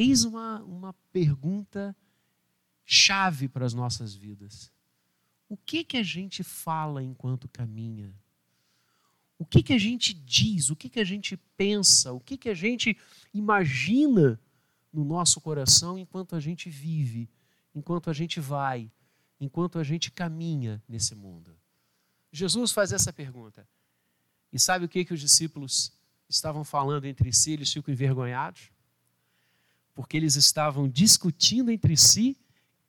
Eis uma, uma pergunta chave para as nossas vidas. O que que a gente fala enquanto caminha? O que que a gente diz? O que que a gente pensa? O que que a gente imagina no nosso coração enquanto a gente vive, enquanto a gente vai, enquanto a gente caminha nesse mundo? Jesus faz essa pergunta. E sabe o que que os discípulos estavam falando entre si? Eles ficam envergonhados? Porque eles estavam discutindo entre si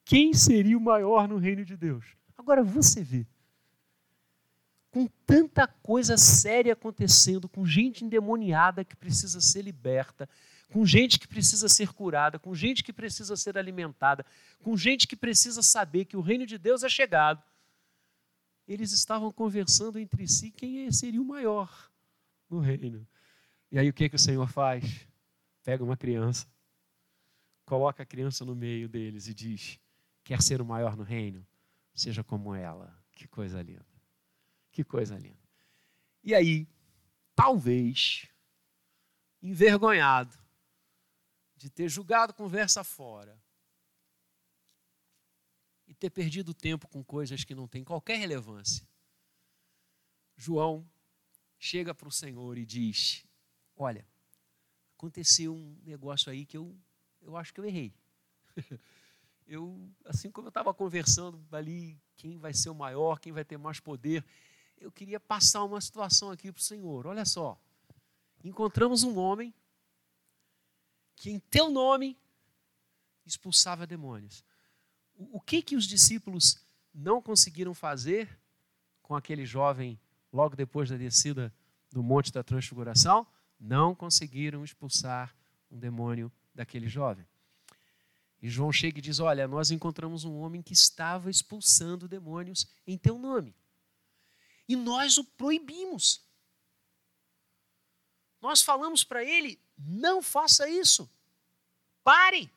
quem seria o maior no reino de Deus. Agora você vê. Com tanta coisa séria acontecendo, com gente endemoniada que precisa ser liberta, com gente que precisa ser curada, com gente que precisa ser alimentada, com gente que precisa saber que o reino de Deus é chegado. Eles estavam conversando entre si quem seria o maior no reino. E aí o que, que o Senhor faz? Pega uma criança, coloca a criança no meio deles e diz: Quer ser o maior no reino? seja como ela. Que coisa linda. Que coisa linda. E aí, talvez, envergonhado de ter julgado conversa fora e ter perdido tempo com coisas que não têm qualquer relevância, João chega para o Senhor e diz: Olha, aconteceu um negócio aí que eu, eu acho que eu errei. eu, assim como eu estava conversando ali, quem vai ser o maior, quem vai ter mais poder, eu queria passar uma situação aqui para o Senhor. Olha só, encontramos um homem que em teu nome expulsava demônios. O, o que que os discípulos não conseguiram fazer com aquele jovem logo depois da descida do Monte da Transfiguração? Não conseguiram expulsar um demônio daquele jovem. E João chega e diz: Olha, nós encontramos um homem que estava expulsando demônios em teu nome. E nós o proibimos. Nós falamos para ele: não faça isso. Pare.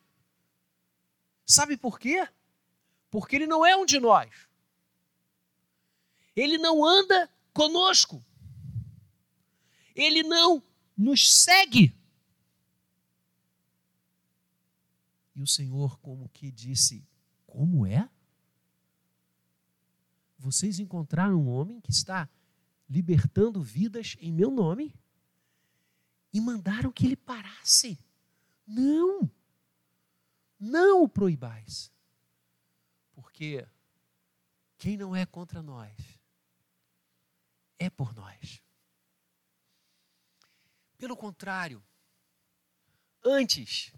Sabe por quê? Porque ele não é um de nós. Ele não anda conosco. Ele não nos segue. E o Senhor, como que disse: Como é? Vocês encontraram um homem que está libertando vidas em meu nome e mandaram que ele parasse. Não, não o proibais, porque quem não é contra nós é por nós. Pelo contrário, antes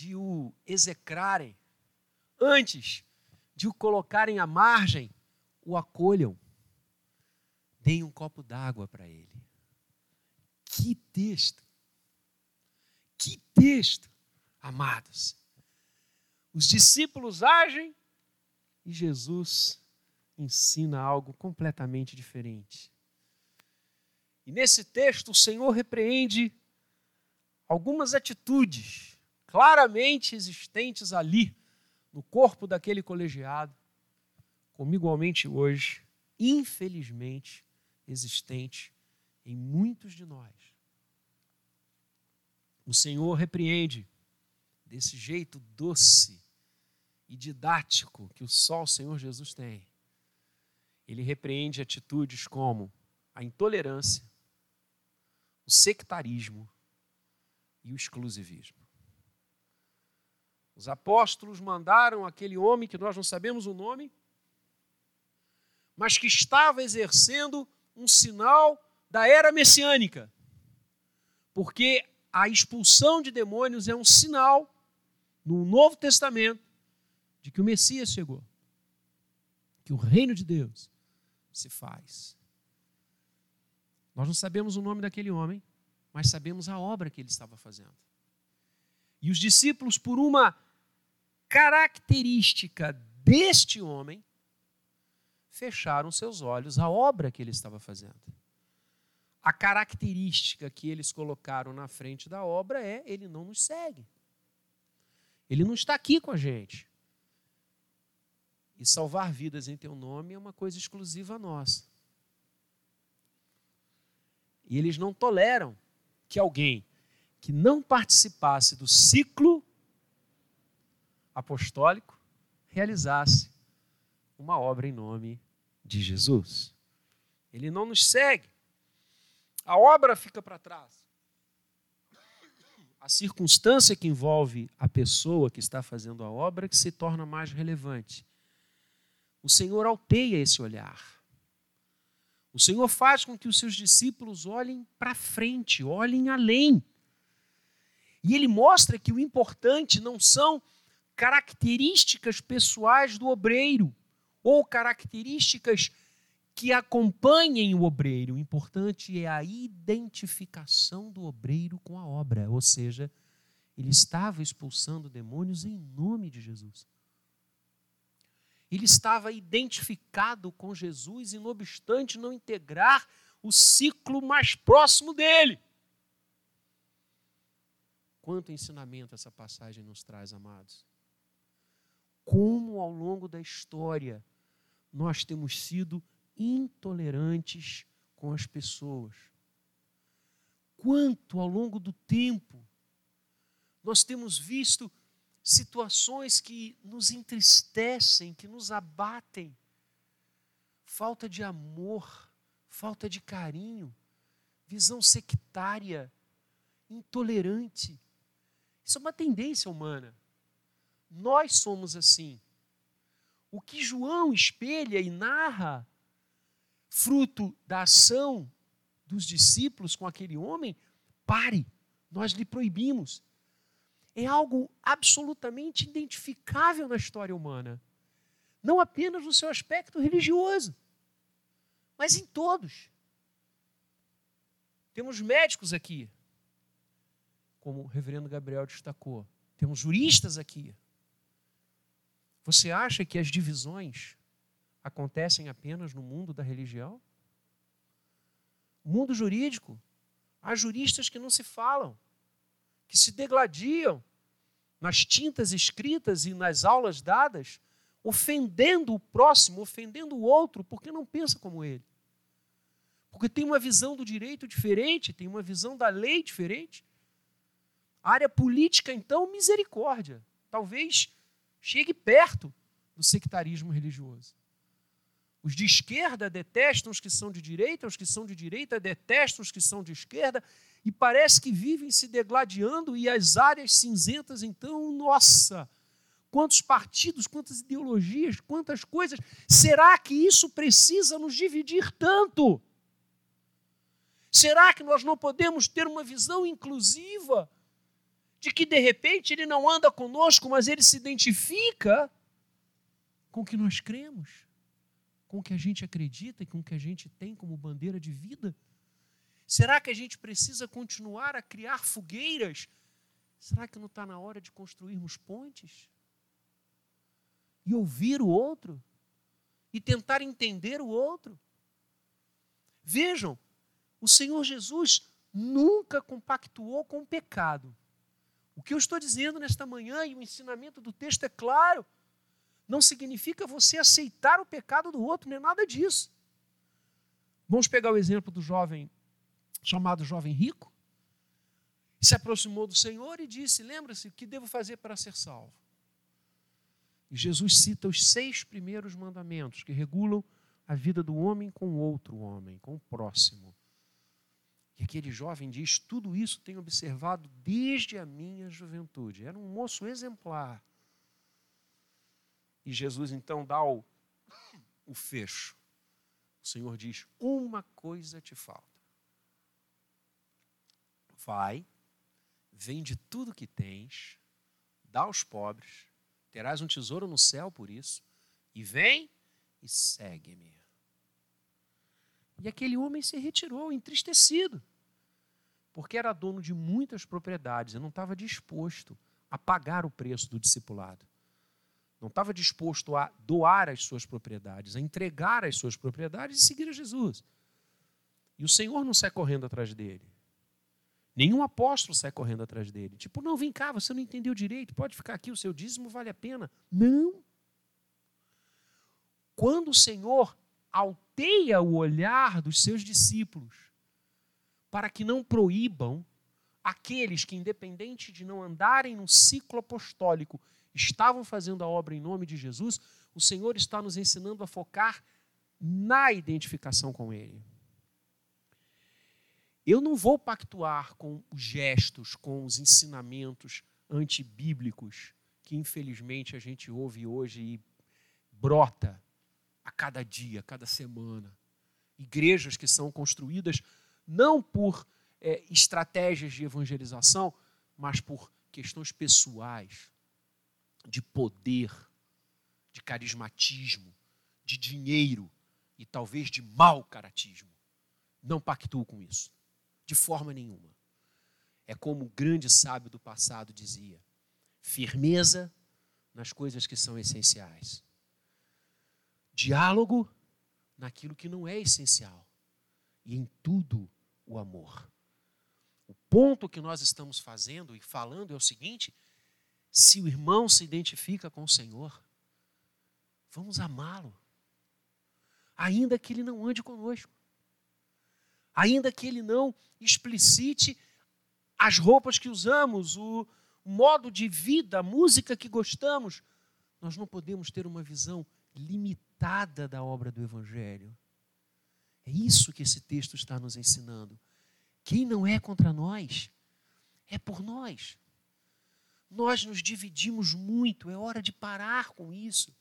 de o execrarem, antes de o colocarem à margem, o acolham. Deem um copo d'água para ele. Que texto! Que texto, amados! Os discípulos agem e Jesus ensina algo completamente diferente. E nesse texto, o Senhor repreende algumas atitudes claramente existentes ali, no corpo daquele colegiado, como igualmente hoje, infelizmente, existente em muitos de nós. O Senhor repreende desse jeito doce e didático que o só o Senhor Jesus tem. Ele repreende atitudes como a intolerância, o sectarismo e o exclusivismo. Os apóstolos mandaram aquele homem, que nós não sabemos o nome, mas que estava exercendo um sinal da era messiânica. Porque a expulsão de demônios é um sinal no Novo Testamento de que o Messias chegou, que o reino de Deus se faz. Nós não sabemos o nome daquele homem, mas sabemos a obra que ele estava fazendo. E os discípulos, por uma característica deste homem, fecharam seus olhos à obra que ele estava fazendo. A característica que eles colocaram na frente da obra é: ele não nos segue. Ele não está aqui com a gente. E salvar vidas em teu nome é uma coisa exclusiva nossa. E eles não toleram que alguém que não participasse do ciclo apostólico realizasse uma obra em nome de Jesus. Ele não nos segue. A obra fica para trás. A circunstância que envolve a pessoa que está fazendo a obra que se torna mais relevante. O Senhor alteia esse olhar. O Senhor faz com que os seus discípulos olhem para frente, olhem além. E ele mostra que o importante não são características pessoais do obreiro ou características que acompanhem o obreiro. O importante é a identificação do obreiro com a obra, ou seja, ele estava expulsando demônios em nome de Jesus. Ele estava identificado com Jesus e, não obstante, não integrar o ciclo mais próximo dele. Quanto ensinamento essa passagem nos traz, amados. Como ao longo da história nós temos sido intolerantes com as pessoas. Quanto ao longo do tempo nós temos visto situações que nos entristecem, que nos abatem. Falta de amor, falta de carinho, visão sectária, intolerante. Isso é uma tendência humana. Nós somos assim. O que João espelha e narra, fruto da ação dos discípulos com aquele homem, pare, nós lhe proibimos é algo absolutamente identificável na história humana. Não apenas no seu aspecto religioso, mas em todos. Temos médicos aqui, como o reverendo Gabriel destacou. Temos juristas aqui. Você acha que as divisões acontecem apenas no mundo da religião? Mundo jurídico, há juristas que não se falam que se degladiam nas tintas escritas e nas aulas dadas, ofendendo o próximo, ofendendo o outro, porque não pensa como ele. Porque tem uma visão do direito diferente, tem uma visão da lei diferente. A área política, então, misericórdia. Talvez chegue perto do sectarismo religioso. Os de esquerda detestam os que são de direita, os que são de direita detestam os que são de esquerda, e parece que vivem se degladiando e as áreas cinzentas, então, nossa, quantos partidos, quantas ideologias, quantas coisas. Será que isso precisa nos dividir tanto? Será que nós não podemos ter uma visão inclusiva de que de repente ele não anda conosco, mas ele se identifica com o que nós cremos, com o que a gente acredita e com o que a gente tem como bandeira de vida? Será que a gente precisa continuar a criar fogueiras? Será que não está na hora de construirmos pontes? E ouvir o outro? E tentar entender o outro? Vejam, o Senhor Jesus nunca compactuou com o pecado. O que eu estou dizendo nesta manhã e o ensinamento do texto é claro. Não significa você aceitar o pecado do outro, nem nada disso. Vamos pegar o exemplo do jovem chamado jovem rico, se aproximou do Senhor e disse: Lembra-se, o que devo fazer para ser salvo? E Jesus cita os seis primeiros mandamentos que regulam a vida do homem com outro homem, com o próximo. E aquele jovem diz: Tudo isso tenho observado desde a minha juventude. Era um moço exemplar. E Jesus então dá o, o fecho. O Senhor diz: Uma coisa te falta. Vai, vende tudo que tens, dá aos pobres, terás um tesouro no céu por isso, e vem e segue-me. E aquele homem se retirou, entristecido, porque era dono de muitas propriedades e não estava disposto a pagar o preço do discipulado. Não estava disposto a doar as suas propriedades, a entregar as suas propriedades e seguir a Jesus. E o Senhor não sai correndo atrás dele. Nenhum apóstolo sai correndo atrás dele. Tipo, não, vem cá, você não entendeu direito, pode ficar aqui, o seu dízimo vale a pena. Não. Quando o Senhor alteia o olhar dos seus discípulos para que não proíbam aqueles que, independente de não andarem no ciclo apostólico, estavam fazendo a obra em nome de Jesus, o Senhor está nos ensinando a focar na identificação com Ele. Eu não vou pactuar com os gestos, com os ensinamentos antibíblicos que infelizmente a gente ouve hoje e brota a cada dia, a cada semana. Igrejas que são construídas não por é, estratégias de evangelização, mas por questões pessoais, de poder, de carismatismo, de dinheiro e talvez de mau caratismo. Não pactuo com isso, de forma nenhuma. É como o grande sábio do passado dizia: firmeza nas coisas que são essenciais, diálogo naquilo que não é essencial, e em tudo o amor. O ponto que nós estamos fazendo e falando é o seguinte: se o irmão se identifica com o Senhor, vamos amá-lo, ainda que ele não ande conosco, ainda que ele não explicite as roupas que usamos, o modo de vida, a música que gostamos, nós não podemos ter uma visão limitada da obra do Evangelho. É isso que esse texto está nos ensinando. Quem não é contra nós, é por nós. Nós nos dividimos muito, é hora de parar com isso.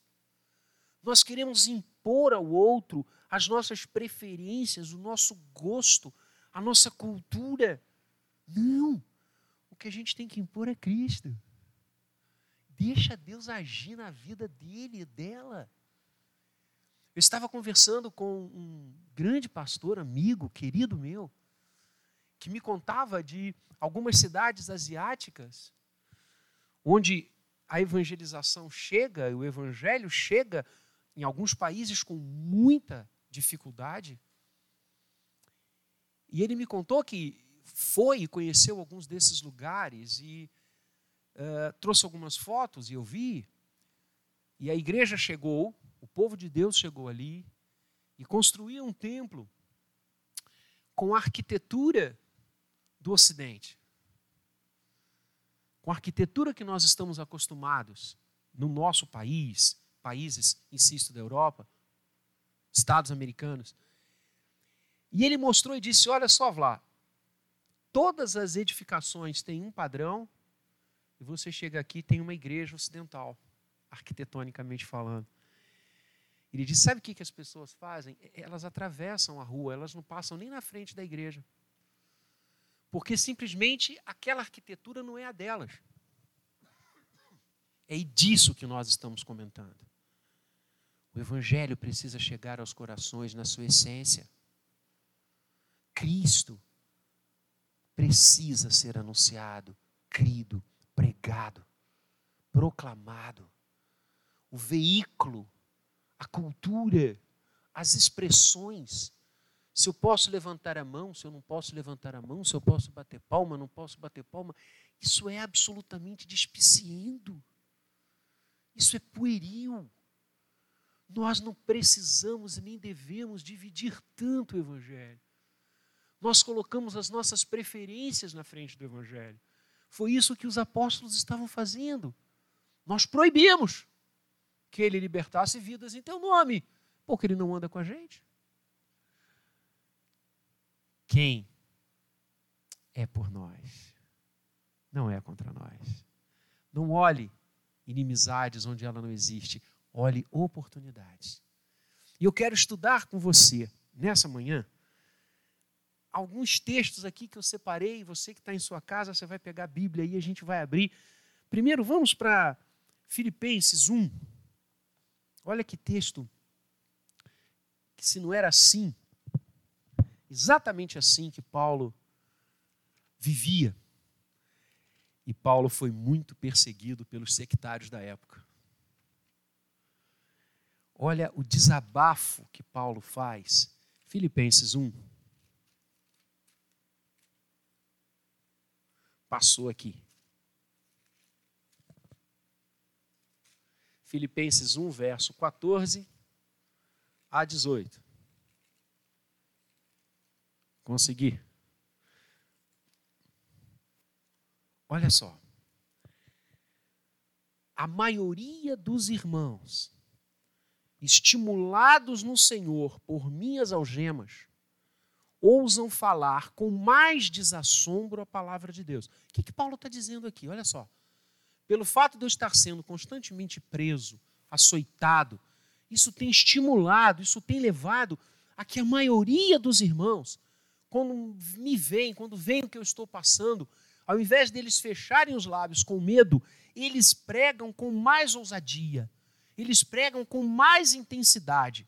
Nós queremos impor ao outro as nossas preferências, o nosso gosto, a nossa cultura. Não! O que a gente tem que impor é Cristo. Deixa Deus agir na vida dele e dela. Eu estava conversando com um grande pastor, amigo, querido meu, que me contava de algumas cidades asiáticas onde a evangelização chega, o evangelho chega em alguns países com muita dificuldade. E ele me contou que foi e conheceu alguns desses lugares e uh, trouxe algumas fotos e eu vi. E a igreja chegou o povo de Deus chegou ali e construiu um templo com a arquitetura do Ocidente. Com a arquitetura que nós estamos acostumados no nosso país, países, insisto, da Europa, estados americanos. E ele mostrou e disse: Olha só, Vlá, todas as edificações têm um padrão, e você chega aqui tem uma igreja ocidental, arquitetonicamente falando. Ele diz: sabe o que, que as pessoas fazem? Elas atravessam a rua, elas não passam nem na frente da igreja. Porque simplesmente aquela arquitetura não é a delas. É disso que nós estamos comentando. O Evangelho precisa chegar aos corações na sua essência. Cristo precisa ser anunciado, crido, pregado, proclamado. O veículo a cultura, as expressões. Se eu posso levantar a mão, se eu não posso levantar a mão, se eu posso bater palma, não posso bater palma, isso é absolutamente despiciendo. Isso é pueril. Nós não precisamos e nem devemos dividir tanto o Evangelho. Nós colocamos as nossas preferências na frente do Evangelho. Foi isso que os apóstolos estavam fazendo. Nós proibimos que ele libertasse vidas em teu nome, porque ele não anda com a gente. Quem é por nós, não é contra nós. Não olhe inimizades onde ela não existe, olhe oportunidades. E eu quero estudar com você, nessa manhã, alguns textos aqui que eu separei. Você que está em sua casa, você vai pegar a Bíblia e a gente vai abrir. Primeiro, vamos para Filipenses 1. Olha que texto. Que se não era assim, exatamente assim que Paulo vivia. E Paulo foi muito perseguido pelos sectários da época. Olha o desabafo que Paulo faz. Filipenses 1. Passou aqui. Filipenses 1, verso 14 a 18. Consegui. Olha só. a maioria dos irmãos, estimulados no Senhor por minhas algemas, ousam falar com mais desassombro a palavra de Deus. O que, que Paulo está dizendo aqui? Olha só. Pelo fato de eu estar sendo constantemente preso, açoitado, isso tem estimulado, isso tem levado a que a maioria dos irmãos, quando me veem, quando veem o que eu estou passando, ao invés deles fecharem os lábios com medo, eles pregam com mais ousadia, eles pregam com mais intensidade.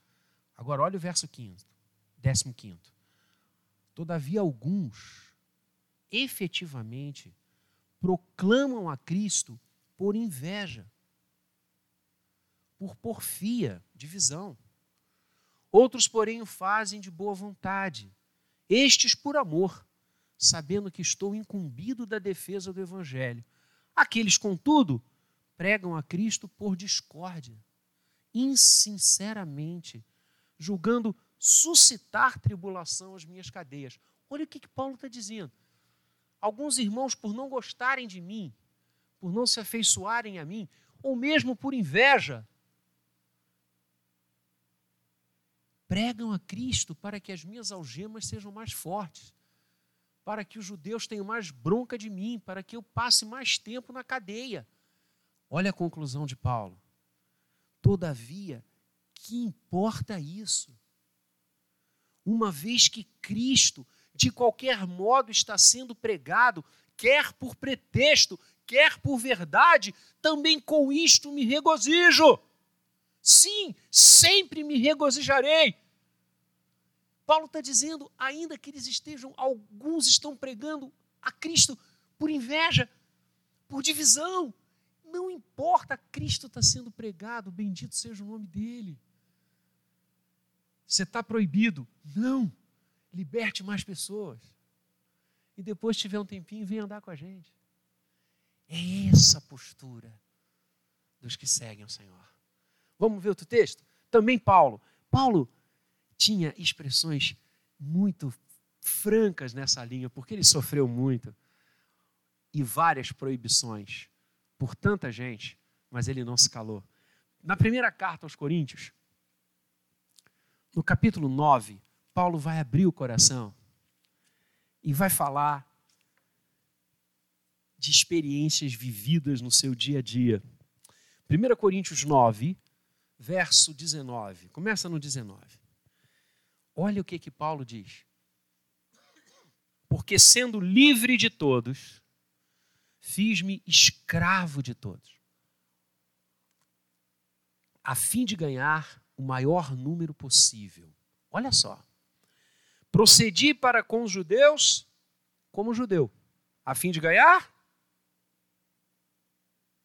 Agora, olha o verso 15, 15. Todavia, alguns efetivamente proclamam a Cristo por inveja, por porfia, divisão. Outros, porém, o fazem de boa vontade, estes por amor, sabendo que estou incumbido da defesa do Evangelho. Aqueles, contudo, pregam a Cristo por discórdia, insinceramente, julgando suscitar tribulação às minhas cadeias. Olha o que, que Paulo está dizendo. Alguns irmãos, por não gostarem de mim, por não se afeiçoarem a mim, ou mesmo por inveja, pregam a Cristo para que as minhas algemas sejam mais fortes, para que os judeus tenham mais bronca de mim, para que eu passe mais tempo na cadeia. Olha a conclusão de Paulo. Todavia, que importa isso? uma vez que Cristo, de qualquer modo, está sendo pregado, quer por pretexto, quer por verdade, também com isto me regozijo. Sim, sempre me regozijarei. Paulo está dizendo, ainda que eles estejam, alguns estão pregando a Cristo por inveja, por divisão. Não importa, Cristo está sendo pregado, bendito seja o nome dele. Você está proibido. Não. Liberte mais pessoas. E depois, tiver um tempinho, vem andar com a gente. É essa a postura dos que seguem o Senhor. Vamos ver outro texto? Também Paulo. Paulo tinha expressões muito francas nessa linha, porque ele sofreu muito e várias proibições por tanta gente, mas ele não se calou. Na primeira carta aos Coríntios, no capítulo 9, Paulo vai abrir o coração e vai falar de experiências vividas no seu dia a dia. 1 Coríntios 9, verso 19. Começa no 19. Olha o que, que Paulo diz. Porque sendo livre de todos, fiz-me escravo de todos, a fim de ganhar o maior número possível. Olha só. Procedi para com os judeus como judeu, a fim de ganhar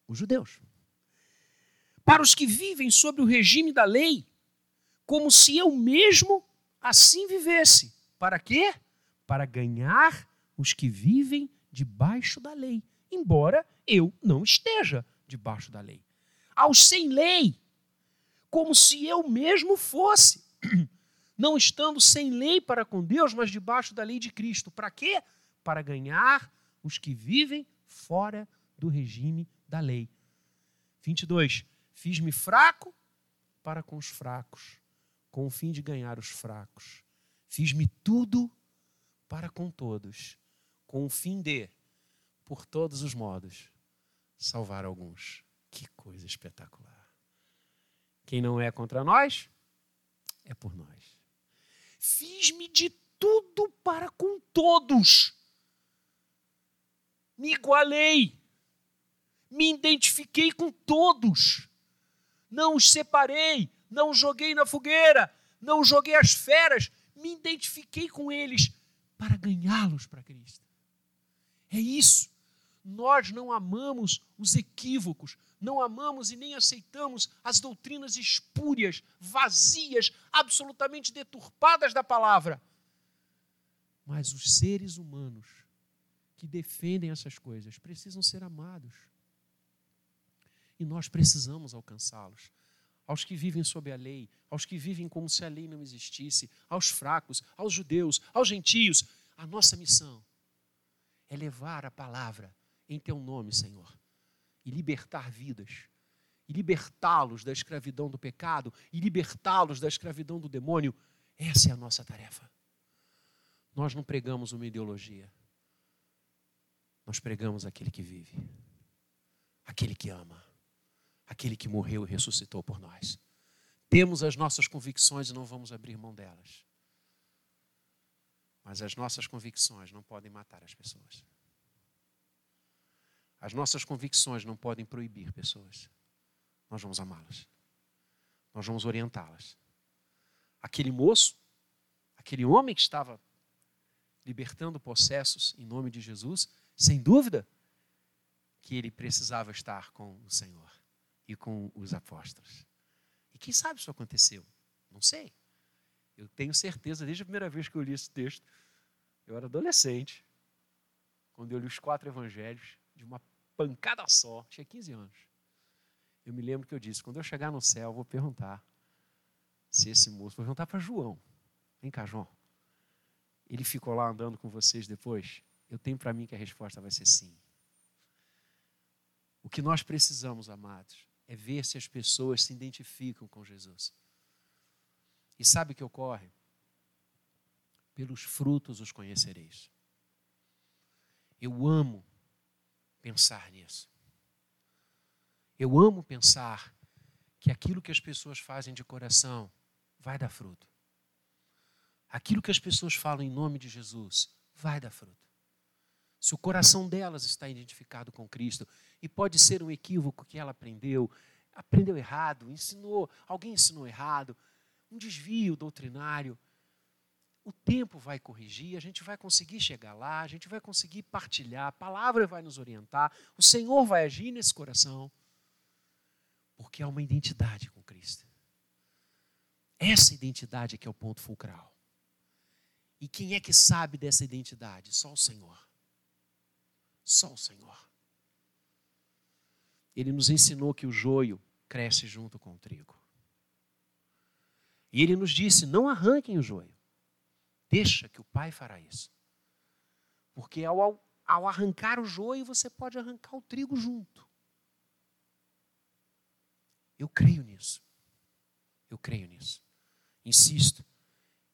os judeus. Para os que vivem sob o regime da lei, como se eu mesmo assim vivesse. Para quê? Para ganhar os que vivem debaixo da lei, embora eu não esteja debaixo da lei. Aos sem lei, como se eu mesmo fosse, não estando sem lei para com Deus, mas debaixo da lei de Cristo. Para quê? Para ganhar os que vivem fora do regime da lei. 22. Fiz-me fraco para com os fracos, com o fim de ganhar os fracos. Fiz-me tudo para com todos, com o fim de, por todos os modos, salvar alguns. Que coisa espetacular. Quem não é contra nós, é por nós. Fiz-me de tudo para com todos. Me igualei. Me identifiquei com todos. Não os separei. Não os joguei na fogueira. Não os joguei às feras. Me identifiquei com eles para ganhá-los para Cristo. É isso. Nós não amamos os equívocos, não amamos e nem aceitamos as doutrinas espúrias, vazias, absolutamente deturpadas da palavra. Mas os seres humanos que defendem essas coisas precisam ser amados. E nós precisamos alcançá-los. Aos que vivem sob a lei, aos que vivem como se a lei não existisse, aos fracos, aos judeus, aos gentios. A nossa missão é levar a palavra em teu nome, Senhor e libertar vidas e libertá-los da escravidão do pecado e libertá-los da escravidão do demônio. Essa é a nossa tarefa. Nós não pregamos uma ideologia. Nós pregamos aquele que vive, aquele que ama, aquele que morreu e ressuscitou por nós. Temos as nossas convicções e não vamos abrir mão delas. Mas as nossas convicções não podem matar as pessoas. As nossas convicções não podem proibir pessoas. Nós vamos amá-las. Nós vamos orientá-las. Aquele moço, aquele homem que estava libertando processos em nome de Jesus, sem dúvida que ele precisava estar com o Senhor e com os apóstolos. E quem sabe isso aconteceu? Não sei. Eu tenho certeza, desde a primeira vez que eu li esse texto, eu era adolescente, quando eu li os quatro evangelhos, de uma pancada só, tinha 15 anos. Eu me lembro que eu disse: quando eu chegar no céu, eu vou perguntar se esse moço, vou perguntar para João. Vem cá, João. Ele ficou lá andando com vocês depois? Eu tenho para mim que a resposta vai ser sim. O que nós precisamos, amados, é ver se as pessoas se identificam com Jesus. E sabe o que ocorre? Pelos frutos os conhecereis. Eu amo pensar nisso. Eu amo pensar que aquilo que as pessoas fazem de coração vai dar fruto. Aquilo que as pessoas falam em nome de Jesus vai dar fruto. Se o coração delas está identificado com Cristo, e pode ser um equívoco que ela aprendeu, aprendeu errado, ensinou, alguém ensinou errado, um desvio doutrinário, o tempo vai corrigir, a gente vai conseguir chegar lá, a gente vai conseguir partilhar, a palavra vai nos orientar, o Senhor vai agir nesse coração, porque há uma identidade com Cristo. Essa identidade é que é o ponto fulcral. E quem é que sabe dessa identidade? Só o Senhor. Só o Senhor. Ele nos ensinou que o joio cresce junto com o trigo. E ele nos disse: não arranquem o joio. Deixa que o Pai fará isso. Porque ao, ao arrancar o joio, você pode arrancar o trigo junto. Eu creio nisso. Eu creio nisso. Insisto,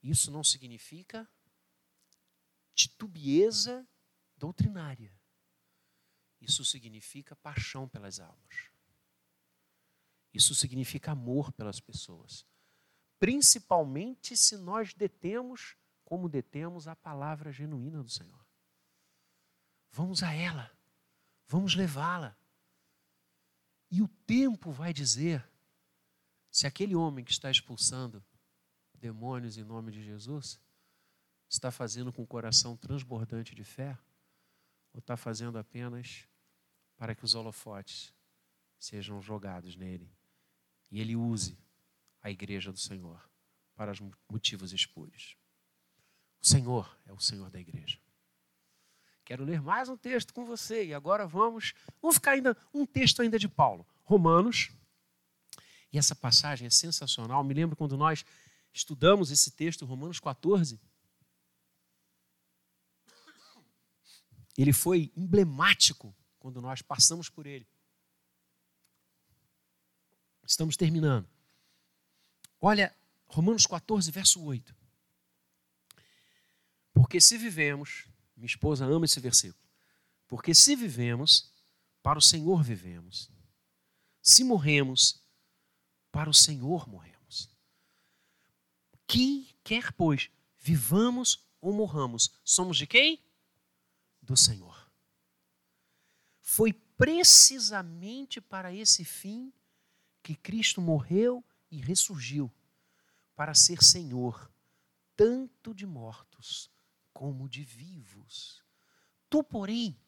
isso não significa titubieza doutrinária. Isso significa paixão pelas almas. Isso significa amor pelas pessoas. Principalmente se nós detemos como detemos a palavra genuína do Senhor. Vamos a ela, vamos levá-la. E o tempo vai dizer se aquele homem que está expulsando demônios em nome de Jesus está fazendo com o coração transbordante de fé ou está fazendo apenas para que os holofotes sejam jogados nele e ele use a igreja do Senhor para os motivos espúrios. O Senhor é o Senhor da igreja. Quero ler mais um texto com você e agora vamos, vamos ficar ainda um texto ainda de Paulo, Romanos. E essa passagem é sensacional. Me lembro quando nós estudamos esse texto, Romanos 14. Ele foi emblemático quando nós passamos por ele. Estamos terminando. Olha, Romanos 14, verso 8. Porque se vivemos, minha esposa ama esse versículo. Porque se vivemos, para o Senhor vivemos. Se morremos, para o Senhor morremos. Quem quer, pois, vivamos ou morramos, somos de quem? Do Senhor. Foi precisamente para esse fim que Cristo morreu e ressurgiu para ser Senhor, tanto de mortos como de vivos. Tu, porém,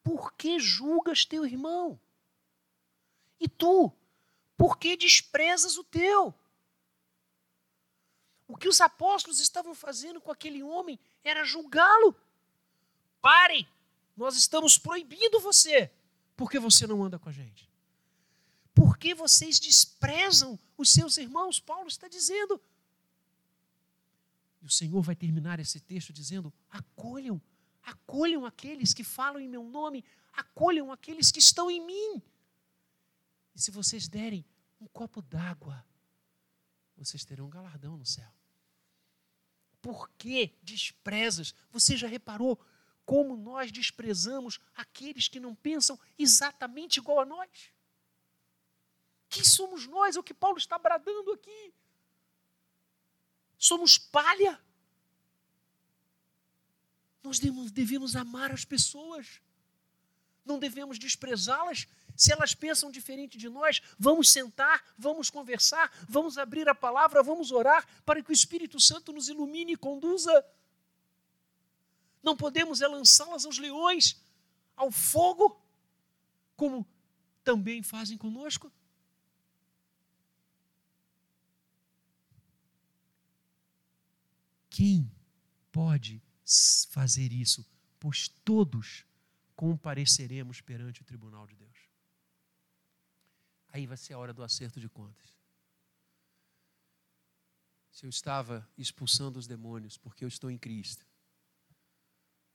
por que julgas teu irmão? E tu, por que desprezas o teu? O que os apóstolos estavam fazendo com aquele homem era julgá-lo. Pare, nós estamos proibindo você, porque você não anda com a gente. Por que vocês desprezam os seus irmãos? Paulo está dizendo. E o Senhor vai terminar esse texto dizendo: acolham, acolham aqueles que falam em meu nome, acolham aqueles que estão em mim. E se vocês derem um copo d'água, vocês terão um galardão no céu. Por que desprezas? Você já reparou como nós desprezamos aqueles que não pensam exatamente igual a nós? Quem somos nós? É o que Paulo está bradando aqui. Somos palha. Nós devemos amar as pessoas. Não devemos desprezá-las. Se elas pensam diferente de nós, vamos sentar, vamos conversar, vamos abrir a palavra, vamos orar para que o Espírito Santo nos ilumine e conduza. Não podemos é lançá-las aos leões, ao fogo, como também fazem conosco. Quem pode fazer isso? Pois todos compareceremos perante o tribunal de Deus. Aí vai ser a hora do acerto de contas. Se eu estava expulsando os demônios porque eu estou em Cristo,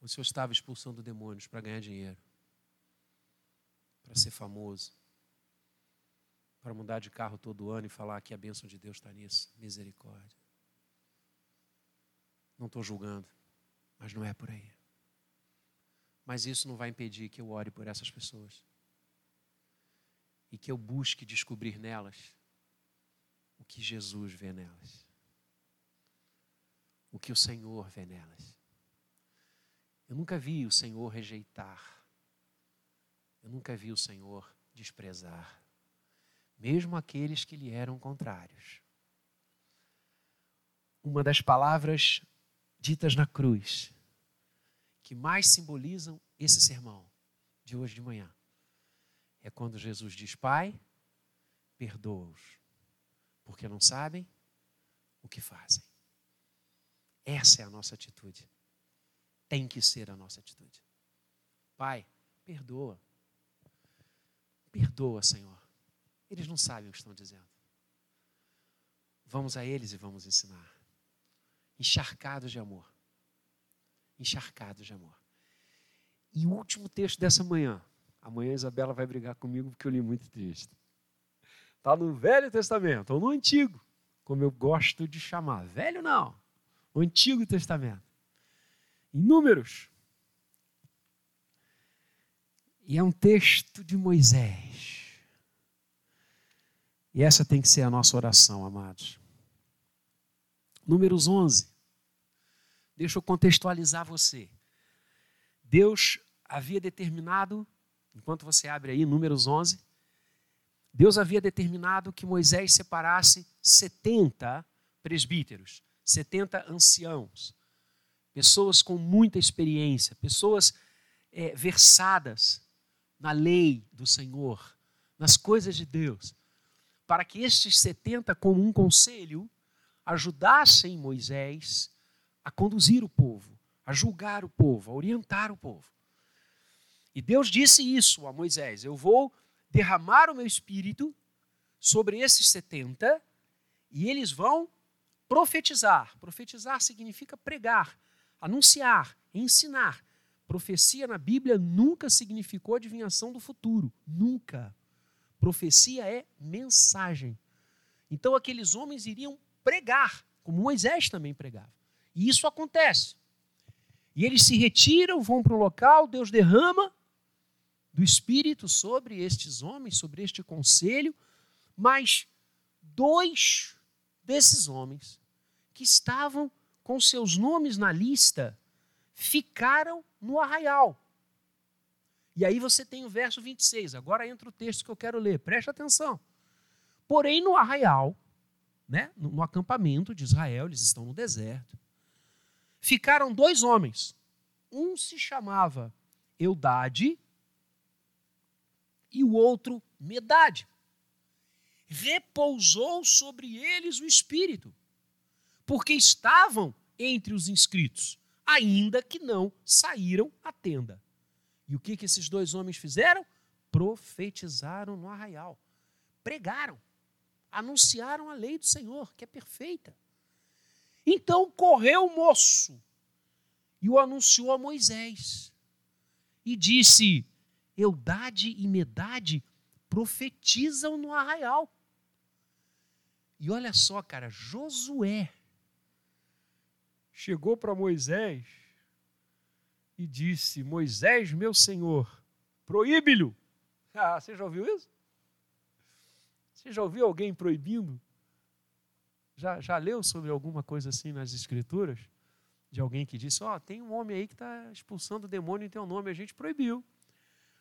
ou se eu estava expulsando demônios para ganhar dinheiro, para ser famoso, para mudar de carro todo ano e falar que a bênção de Deus está nisso, misericórdia. Não estou julgando, mas não é por aí. Mas isso não vai impedir que eu ore por essas pessoas e que eu busque descobrir nelas o que Jesus vê nelas, o que o Senhor vê nelas. Eu nunca vi o Senhor rejeitar, eu nunca vi o Senhor desprezar, mesmo aqueles que lhe eram contrários. Uma das palavras ditas na cruz, que mais simbolizam esse sermão de hoje de manhã, é quando Jesus diz: Pai, perdoa-os, porque não sabem o que fazem. Essa é a nossa atitude. Tem que ser a nossa atitude. Pai, perdoa. Perdoa, Senhor. Eles não sabem o que estão dizendo. Vamos a eles e vamos ensinar encharcados de amor. Encharcados de amor. E o último texto dessa manhã. Amanhã a Isabela vai brigar comigo porque eu li muito texto. Está no Velho Testamento, ou no Antigo, como eu gosto de chamar. Velho não, o Antigo Testamento. Em Números. E é um texto de Moisés. E essa tem que ser a nossa oração, amados. Números 11. Deixa eu contextualizar você. Deus havia determinado, enquanto você abre aí Números 11, Deus havia determinado que Moisés separasse 70 presbíteros, 70 anciãos, pessoas com muita experiência, pessoas é, versadas na lei do Senhor, nas coisas de Deus, para que estes 70, como um conselho, ajudassem Moisés a conduzir o povo, a julgar o povo, a orientar o povo. E Deus disse isso a Moisés: Eu vou derramar o meu espírito sobre esses 70 e eles vão profetizar. Profetizar significa pregar, anunciar, ensinar. Profecia na Bíblia nunca significou adivinhação do futuro, nunca. Profecia é mensagem. Então aqueles homens iriam pregar, como Moisés também pregava. E isso acontece. E eles se retiram, vão para o local, Deus derrama do Espírito sobre estes homens, sobre este conselho, mas dois desses homens que estavam com seus nomes na lista ficaram no arraial. E aí você tem o verso 26. Agora entra o texto que eu quero ler. Preste atenção. Porém, no arraial né, no acampamento de Israel, eles estão no deserto. Ficaram dois homens. Um se chamava Eudade e o outro Medade. Repousou sobre eles o Espírito, porque estavam entre os inscritos, ainda que não saíram à tenda. E o que, que esses dois homens fizeram? Profetizaram no arraial, pregaram anunciaram a lei do Senhor, que é perfeita. Então correu o moço e o anunciou a Moisés. E disse: Eudade e Medade profetizam no arraial. E olha só, cara, Josué chegou para Moisés e disse: Moisés, meu senhor, proíbe-lhe. Ah, você já ouviu isso? Você já ouviu alguém proibindo? Já, já leu sobre alguma coisa assim nas Escrituras? De alguém que disse: Ó, oh, tem um homem aí que está expulsando o demônio em teu nome, a gente proibiu.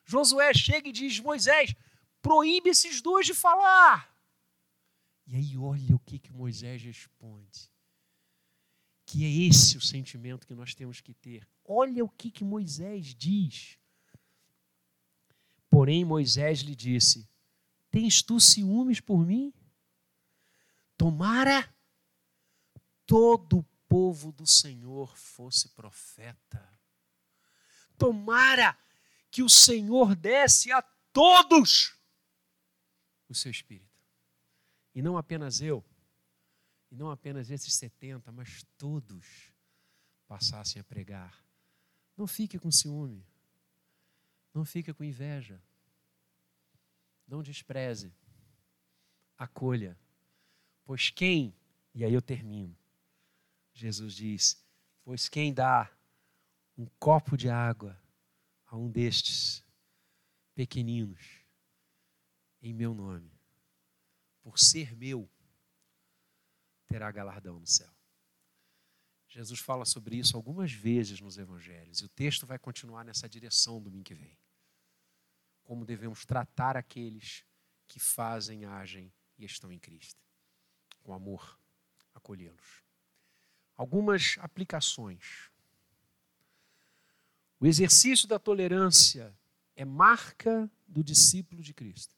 Josué chega e diz: Moisés, proíbe esses dois de falar. E aí, olha o que, que Moisés responde. Que é esse o sentimento que nós temos que ter. Olha o que, que Moisés diz. Porém, Moisés lhe disse: Tens tu ciúmes por mim? Tomara todo o povo do Senhor fosse profeta. Tomara que o Senhor desse a todos o seu espírito. E não apenas eu, e não apenas esses 70, mas todos passassem a pregar. Não fique com ciúme. Não fique com inveja. Não despreze. Acolha. Pois quem, e aí eu termino. Jesus diz: Pois quem dá um copo de água a um destes pequeninos, em meu nome, por ser meu, terá galardão no céu. Jesus fala sobre isso algumas vezes nos evangelhos, e o texto vai continuar nessa direção domingo que vem. Como devemos tratar aqueles que fazem, agem e estão em Cristo. Com amor, acolhê-los. Algumas aplicações. O exercício da tolerância é marca do discípulo de Cristo.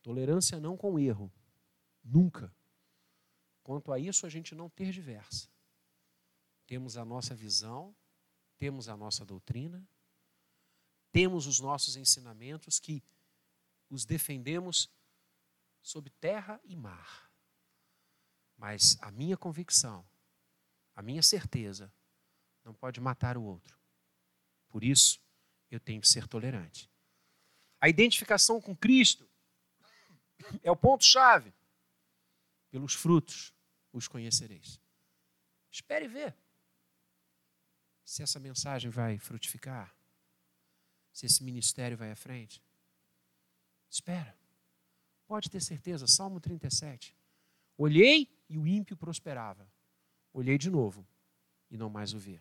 Tolerância não com erro, nunca. Quanto a isso, a gente não ter diversa. Temos a nossa visão, temos a nossa doutrina, temos os nossos ensinamentos que os defendemos sob terra e mar. Mas a minha convicção, a minha certeza, não pode matar o outro. Por isso, eu tenho que ser tolerante. A identificação com Cristo é o ponto-chave. Pelos frutos os conhecereis. Espere ver se essa mensagem vai frutificar, se esse ministério vai à frente. Espera. Pode ter certeza, Salmo 37. Olhei e o ímpio prosperava. Olhei de novo e não mais o vi.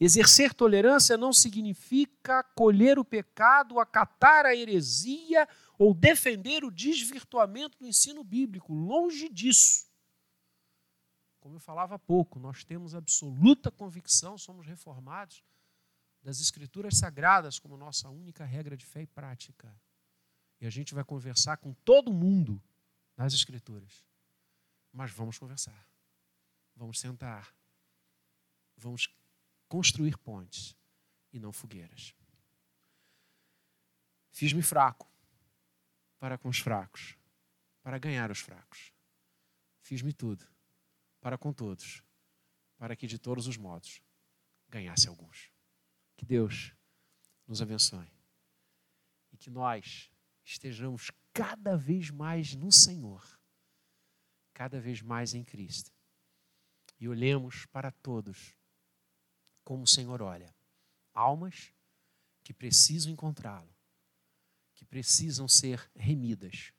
Exercer tolerância não significa acolher o pecado, acatar a heresia ou defender o desvirtuamento do ensino bíblico. Longe disso. Como eu falava há pouco, nós temos absoluta convicção, somos reformados, das Escrituras Sagradas como nossa única regra de fé e prática. E a gente vai conversar com todo mundo nas Escrituras. Mas vamos conversar. Vamos sentar. Vamos construir pontes e não fogueiras. Fiz-me fraco para com os fracos, para ganhar os fracos. Fiz-me tudo para com todos, para que de todos os modos ganhasse alguns. Que Deus nos abençoe e que nós estejamos cada vez mais no Senhor, cada vez mais em Cristo e olhemos para todos como o Senhor olha. Almas que precisam encontrá-lo, que precisam ser remidas,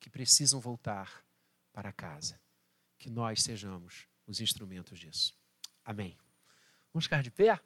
que precisam voltar para casa. Que nós sejamos os instrumentos disso. Amém. Vamos ficar de pé?